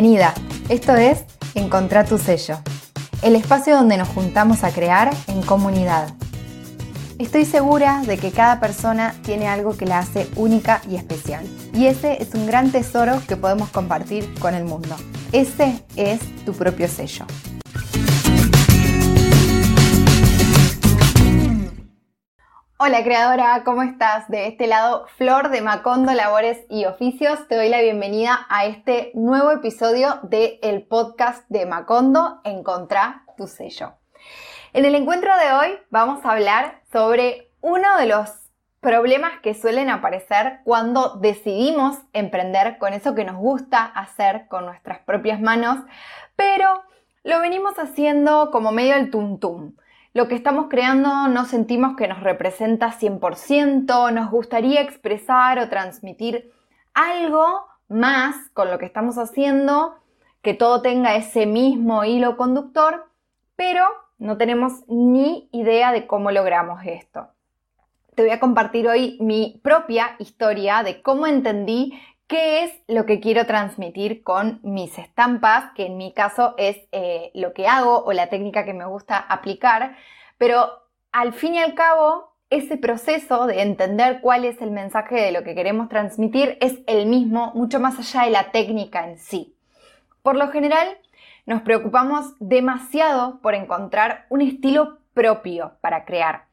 Bienvenida, esto es Encontrar tu sello, el espacio donde nos juntamos a crear en comunidad. Estoy segura de que cada persona tiene algo que la hace única y especial, y ese es un gran tesoro que podemos compartir con el mundo. Ese es tu propio sello. Hola creadora, ¿cómo estás? De este lado, Flor de Macondo Labores y Oficios, te doy la bienvenida a este nuevo episodio del el podcast de Macondo, Encontrá tu sello. En el encuentro de hoy vamos a hablar sobre uno de los problemas que suelen aparecer cuando decidimos emprender con eso que nos gusta hacer con nuestras propias manos, pero lo venimos haciendo como medio el tum lo que estamos creando no sentimos que nos representa 100%, nos gustaría expresar o transmitir algo más con lo que estamos haciendo, que todo tenga ese mismo hilo conductor, pero no tenemos ni idea de cómo logramos esto. Te voy a compartir hoy mi propia historia de cómo entendí qué es lo que quiero transmitir con mis estampas, que en mi caso es eh, lo que hago o la técnica que me gusta aplicar, pero al fin y al cabo, ese proceso de entender cuál es el mensaje de lo que queremos transmitir es el mismo, mucho más allá de la técnica en sí. Por lo general, nos preocupamos demasiado por encontrar un estilo propio para crear.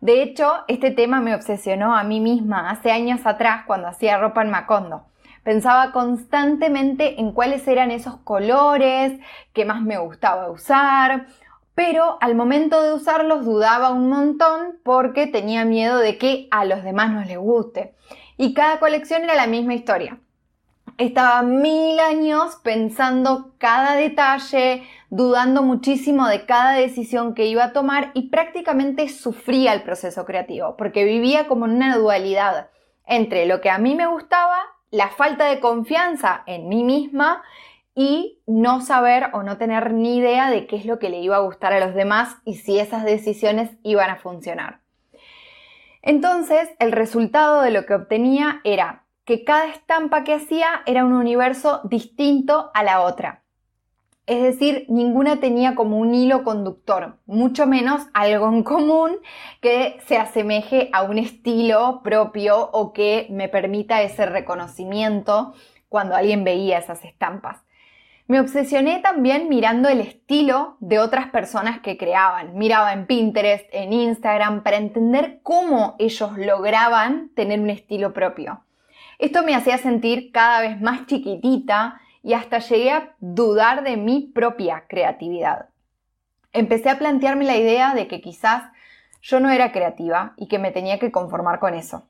De hecho, este tema me obsesionó a mí misma hace años atrás cuando hacía ropa en Macondo. Pensaba constantemente en cuáles eran esos colores que más me gustaba usar, pero al momento de usarlos dudaba un montón porque tenía miedo de que a los demás no les guste. Y cada colección era la misma historia. Estaba mil años pensando cada detalle, dudando muchísimo de cada decisión que iba a tomar y prácticamente sufría el proceso creativo porque vivía como en una dualidad entre lo que a mí me gustaba la falta de confianza en mí misma y no saber o no tener ni idea de qué es lo que le iba a gustar a los demás y si esas decisiones iban a funcionar. Entonces, el resultado de lo que obtenía era que cada estampa que hacía era un universo distinto a la otra. Es decir, ninguna tenía como un hilo conductor, mucho menos algo en común que se asemeje a un estilo propio o que me permita ese reconocimiento cuando alguien veía esas estampas. Me obsesioné también mirando el estilo de otras personas que creaban. Miraba en Pinterest, en Instagram, para entender cómo ellos lograban tener un estilo propio. Esto me hacía sentir cada vez más chiquitita y hasta llegué a dudar de mi propia creatividad. Empecé a plantearme la idea de que quizás yo no era creativa y que me tenía que conformar con eso.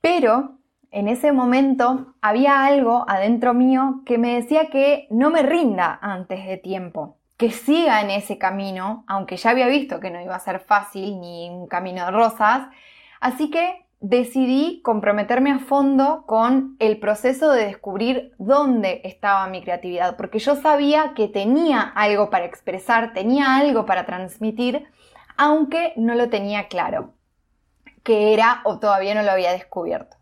Pero en ese momento había algo adentro mío que me decía que no me rinda antes de tiempo, que siga en ese camino, aunque ya había visto que no iba a ser fácil ni un camino de rosas, así que decidí comprometerme a fondo con el proceso de descubrir dónde estaba mi creatividad, porque yo sabía que tenía algo para expresar, tenía algo para transmitir, aunque no lo tenía claro, que era o todavía no lo había descubierto.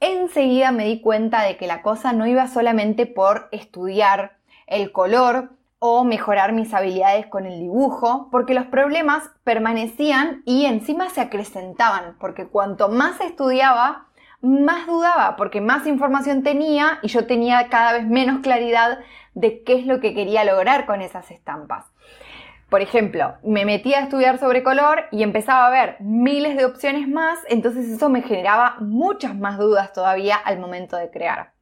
Enseguida me di cuenta de que la cosa no iba solamente por estudiar el color o mejorar mis habilidades con el dibujo, porque los problemas permanecían y encima se acrecentaban, porque cuanto más estudiaba, más dudaba, porque más información tenía y yo tenía cada vez menos claridad de qué es lo que quería lograr con esas estampas. Por ejemplo, me metía a estudiar sobre color y empezaba a ver miles de opciones más, entonces eso me generaba muchas más dudas todavía al momento de crear.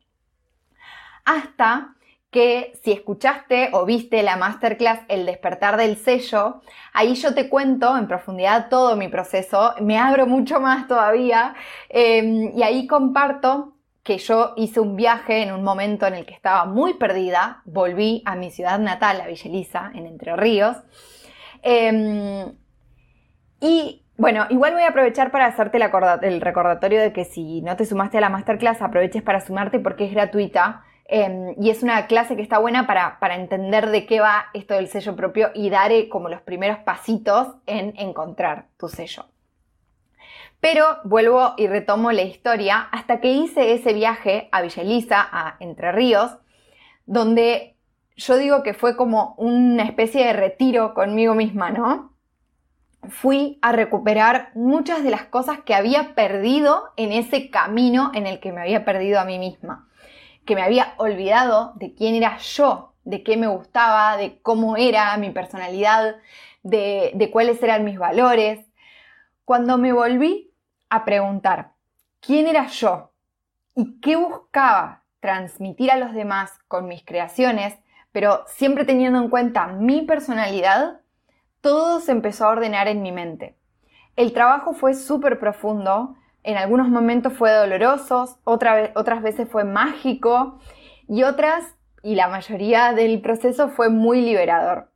Hasta que si escuchaste o viste la masterclass El despertar del sello, ahí yo te cuento en profundidad todo mi proceso, me abro mucho más todavía em, y ahí comparto que yo hice un viaje en un momento en el que estaba muy perdida, volví a mi ciudad natal, a Villa en Entre Ríos, em, y bueno, igual voy a aprovechar para hacerte el recordatorio de que si no te sumaste a la masterclass, aproveches para sumarte porque es gratuita. Em, y es una clase que está buena para, para, entender de qué va esto del sello propio y dar como los primeros pasitos en encontrar tu sello. Pero vuelvo y retomo la historia hasta que hice ese viaje a Villa Elisa, a Entre Ríos, donde yo digo que fue como una especie de retiro conmigo misma, ¿no? Fui a recuperar muchas de las cosas que había perdido en ese camino en el que me había perdido a mí misma, que me había olvidado de quién era yo, de qué me gustaba, de cómo era mi personalidad, de, cuáles eran mis valores. Cuando me volví a preguntar quién era yo y qué buscaba transmitir a los demás con mis creaciones, pero siempre teniendo en cuenta mi personalidad, todo se empezó a ordenar en mi mente. El trabajo fue súper profundo, en algunos momentos fue doloroso, otras veces fue mágico y otras, y la mayoría del proceso fue muy liberador.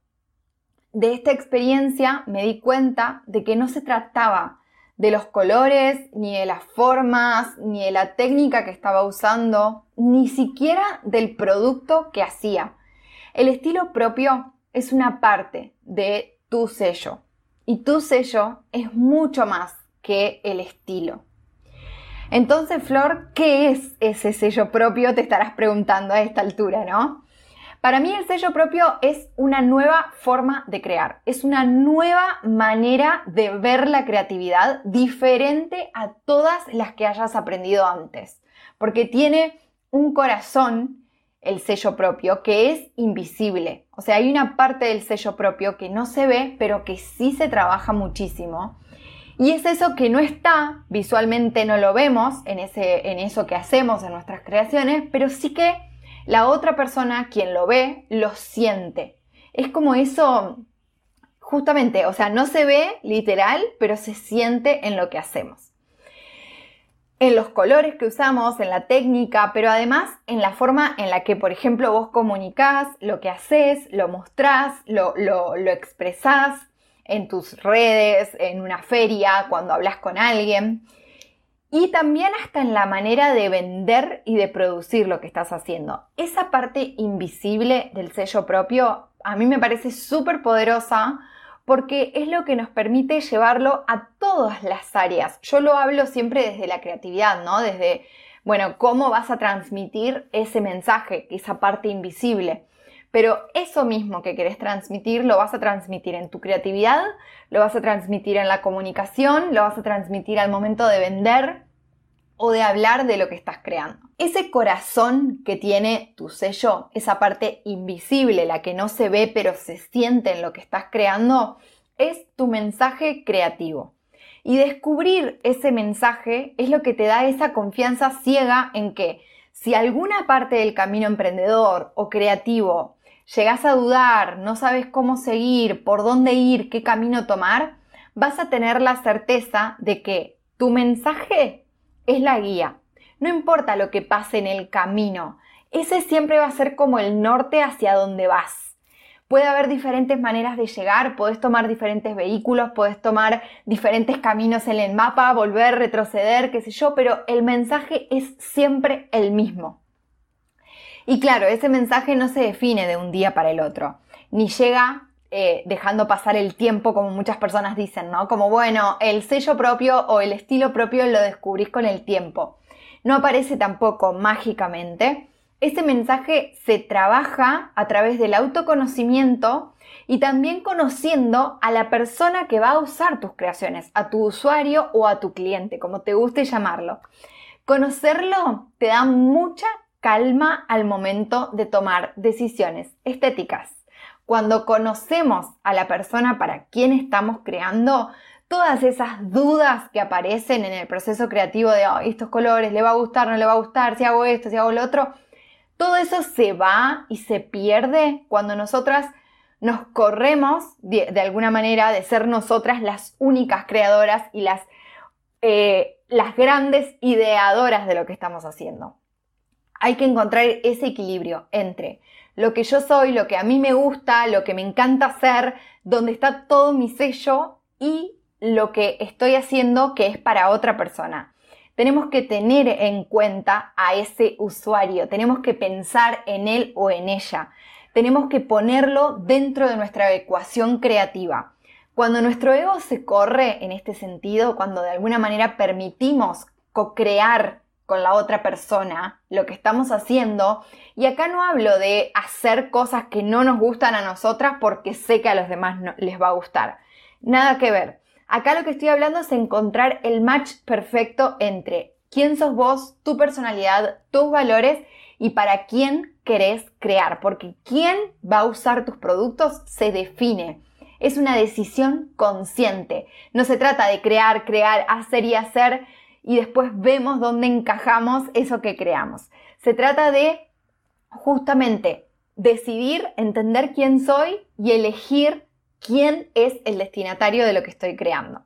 De esta experiencia me di cuenta de que no se trataba de los colores, ni de las formas, ni de la técnica que estaba usando, ni siquiera del producto que hacía. El estilo propio es una parte de tu sello y tu sello es mucho más que el estilo. Entonces, Flor, ¿qué es ese sello propio? Te estarás preguntando a esta altura, ¿no? Para mí el sello propio es una nueva forma de crear, es una nueva manera de ver la creatividad diferente a todas las que hayas aprendido antes, porque tiene un corazón, el sello propio, que es invisible. O sea, hay una parte del sello propio que no se ve, pero que sí se trabaja muchísimo. Y es eso que no está, visualmente no lo vemos en, ese, en eso que hacemos en nuestras creaciones, pero sí que la otra persona, quien lo ve, lo siente. Es como eso, justamente, o sea, no se ve literal, pero se siente en lo que hacemos. En los colores que usamos, en la técnica, pero además en la forma en la que, por ejemplo, vos comunicás lo que haces, lo mostrás, lo, lo, lo expresás en tus redes, en una feria, cuando hablas con alguien y también hasta en la manera de vender y de producir lo que estás haciendo. Esa parte invisible del sello propio a mí me parece súper poderosa porque es lo que nos permite llevarlo a todas las áreas. Yo lo hablo siempre desde la creatividad, ¿no? Desde, bueno, cómo vas a transmitir ese mensaje, esa parte invisible. Pero eso mismo que querés transmitir lo vas a transmitir en tu creatividad, lo vas a transmitir en la comunicación, lo vas a transmitir al momento de vender o de hablar de lo que estás creando. Ese corazón que tiene tu sello, esa parte invisible, la que no se ve pero se siente en lo que estás creando, es tu mensaje creativo. Y descubrir ese mensaje es lo que te da esa confianza ciega en que si alguna parte del camino emprendedor o creativo llegas a dudar, no sabes cómo seguir, por dónde ir, qué camino tomar, vas a tener la certeza de que tu mensaje es la guía. No importa lo que pase en el camino, ese siempre va a ser como el norte hacia donde vas. Puede haber diferentes maneras de llegar, puedes tomar diferentes vehículos, puedes tomar diferentes caminos en el mapa, volver, retroceder, qué sé yo, pero el mensaje es siempre el mismo. Y claro, ese mensaje no se define de un día para el otro, ni llega eh, dejando pasar el tiempo como muchas personas dicen, ¿no? Como bueno, el sello propio o el estilo propio lo descubrís con el tiempo. No aparece tampoco mágicamente. Ese mensaje se trabaja a través del autoconocimiento y también conociendo a la persona que va a usar tus creaciones, a tu usuario o a tu cliente, como te guste llamarlo. Conocerlo te da mucha calma al momento de tomar decisiones estéticas. Cuando conocemos a la persona para quien estamos creando, todas esas dudas que aparecen en el proceso creativo de estos colores, le va a gustar, no le va a gustar, si hago esto, si hago lo otro, todo eso se va y se pierde cuando nosotras nos corremos de, alguna manera de ser nosotras las únicas creadoras y las, eh, las grandes ideadoras de lo que estamos haciendo hay que encontrar ese equilibrio entre lo que yo soy, lo que a mí me gusta, lo que me encanta hacer, donde está todo mi sello y lo que estoy haciendo que es para otra persona. Tenemos que tener en cuenta a ese usuario, tenemos que pensar en él o en ella, tenemos que ponerlo dentro de nuestra ecuación creativa. Cuando nuestro ego se corre en este sentido, cuando de alguna manera permitimos co-crear con la otra persona, lo que estamos haciendo. Y acá no hablo de hacer cosas que no nos gustan a nosotras porque sé que a los demás no, les va a gustar. Nada que ver. Acá lo que estoy hablando es encontrar el match perfecto entre quién sos vos, tu personalidad, tus valores y para quién querés crear. Porque quién va a usar tus productos se define. Es una decisión consciente. No se trata de crear, crear, hacer y hacer y después vemos dónde encajamos eso que creamos. Se trata de justamente decidir, entender quién soy y elegir quién es el destinatario de lo que estoy creando.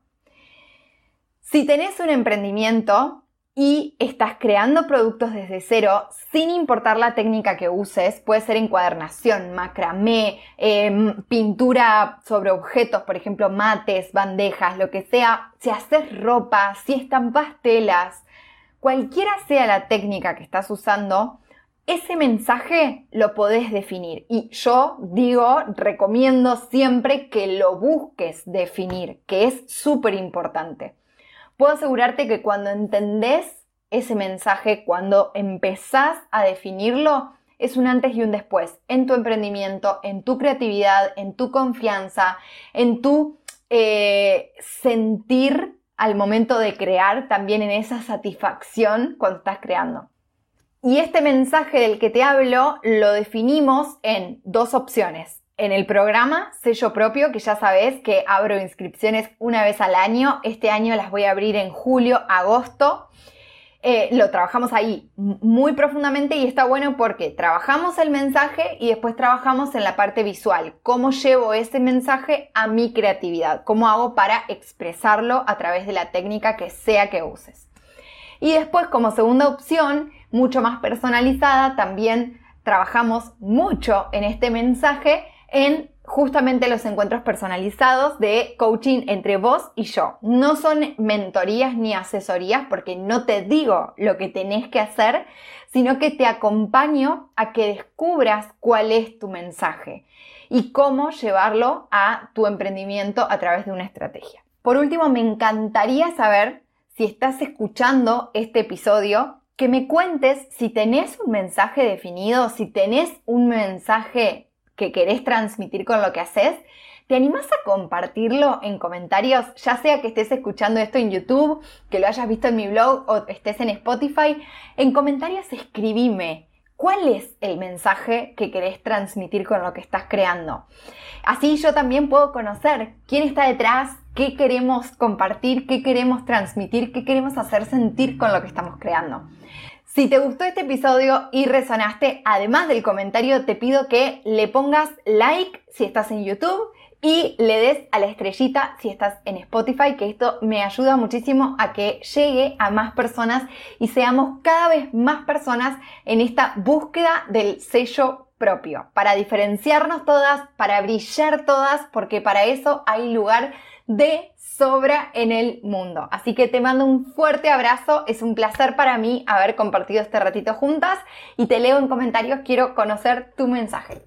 Si tenés un emprendimiento y estás creando productos desde cero, sin importar la técnica que uses, puede ser encuadernación, macramé, em, pintura sobre objetos, por ejemplo, mates, bandejas, lo que sea, si haces ropa, si estampas telas, cualquiera sea la técnica que estás usando, ese mensaje lo podés definir. Y yo digo, recomiendo siempre que lo busques definir, que es súper importante puedo asegurarte que cuando entendés ese mensaje, cuando empezás a definirlo, es un antes y un después en tu emprendimiento, en tu creatividad, en tu confianza, en tu eh, sentir al momento de crear, también en esa satisfacción cuando estás creando. Y este mensaje del que te hablo lo definimos en dos opciones en el programa Sello Propio, que ya sabes que abro inscripciones una vez al año. Este año las voy a abrir en julio, agosto. Eh, lo trabajamos ahí muy profundamente y está bueno porque trabajamos el mensaje y después trabajamos en la parte visual. ¿Cómo llevo ese mensaje a mi creatividad? ¿Cómo hago para expresarlo a través de la técnica que sea que uses? Y después, como segunda opción, mucho más personalizada, también trabajamos mucho en este mensaje en justamente los encuentros personalizados de coaching entre vos y yo. No son mentorías ni asesorías porque no te digo lo que tenés que hacer, sino que te acompaño a que descubras cuál es tu mensaje y cómo llevarlo a tu emprendimiento a través de una estrategia. Por último, me encantaría saber si estás escuchando este episodio que me cuentes si tenés un mensaje definido, si tenés un mensaje que querés transmitir con lo que haces, ¿te animás a compartirlo en comentarios? Ya sea que estés escuchando esto en YouTube, que lo hayas visto en mi blog o estés en Spotify, en comentarios escribime. ¿Cuál es el mensaje que querés transmitir con lo que estás creando? Así yo también puedo conocer quién está detrás, qué queremos compartir, qué queremos transmitir, qué queremos hacer sentir con lo que estamos creando. Si te gustó este episodio y resonaste, además del comentario, te pido que le pongas like si estás en YouTube y le des a la estrellita si estás en Spotify, que esto me ayuda muchísimo a que llegue a más personas y seamos cada vez más personas en esta búsqueda del sello propio, para diferenciarnos todas, para brillar todas, porque para eso hay lugar de sobra en el mundo. Así que te mando un fuerte abrazo, es un placer para mí haber compartido este ratito juntas y te leo en comentarios, quiero conocer tu mensaje.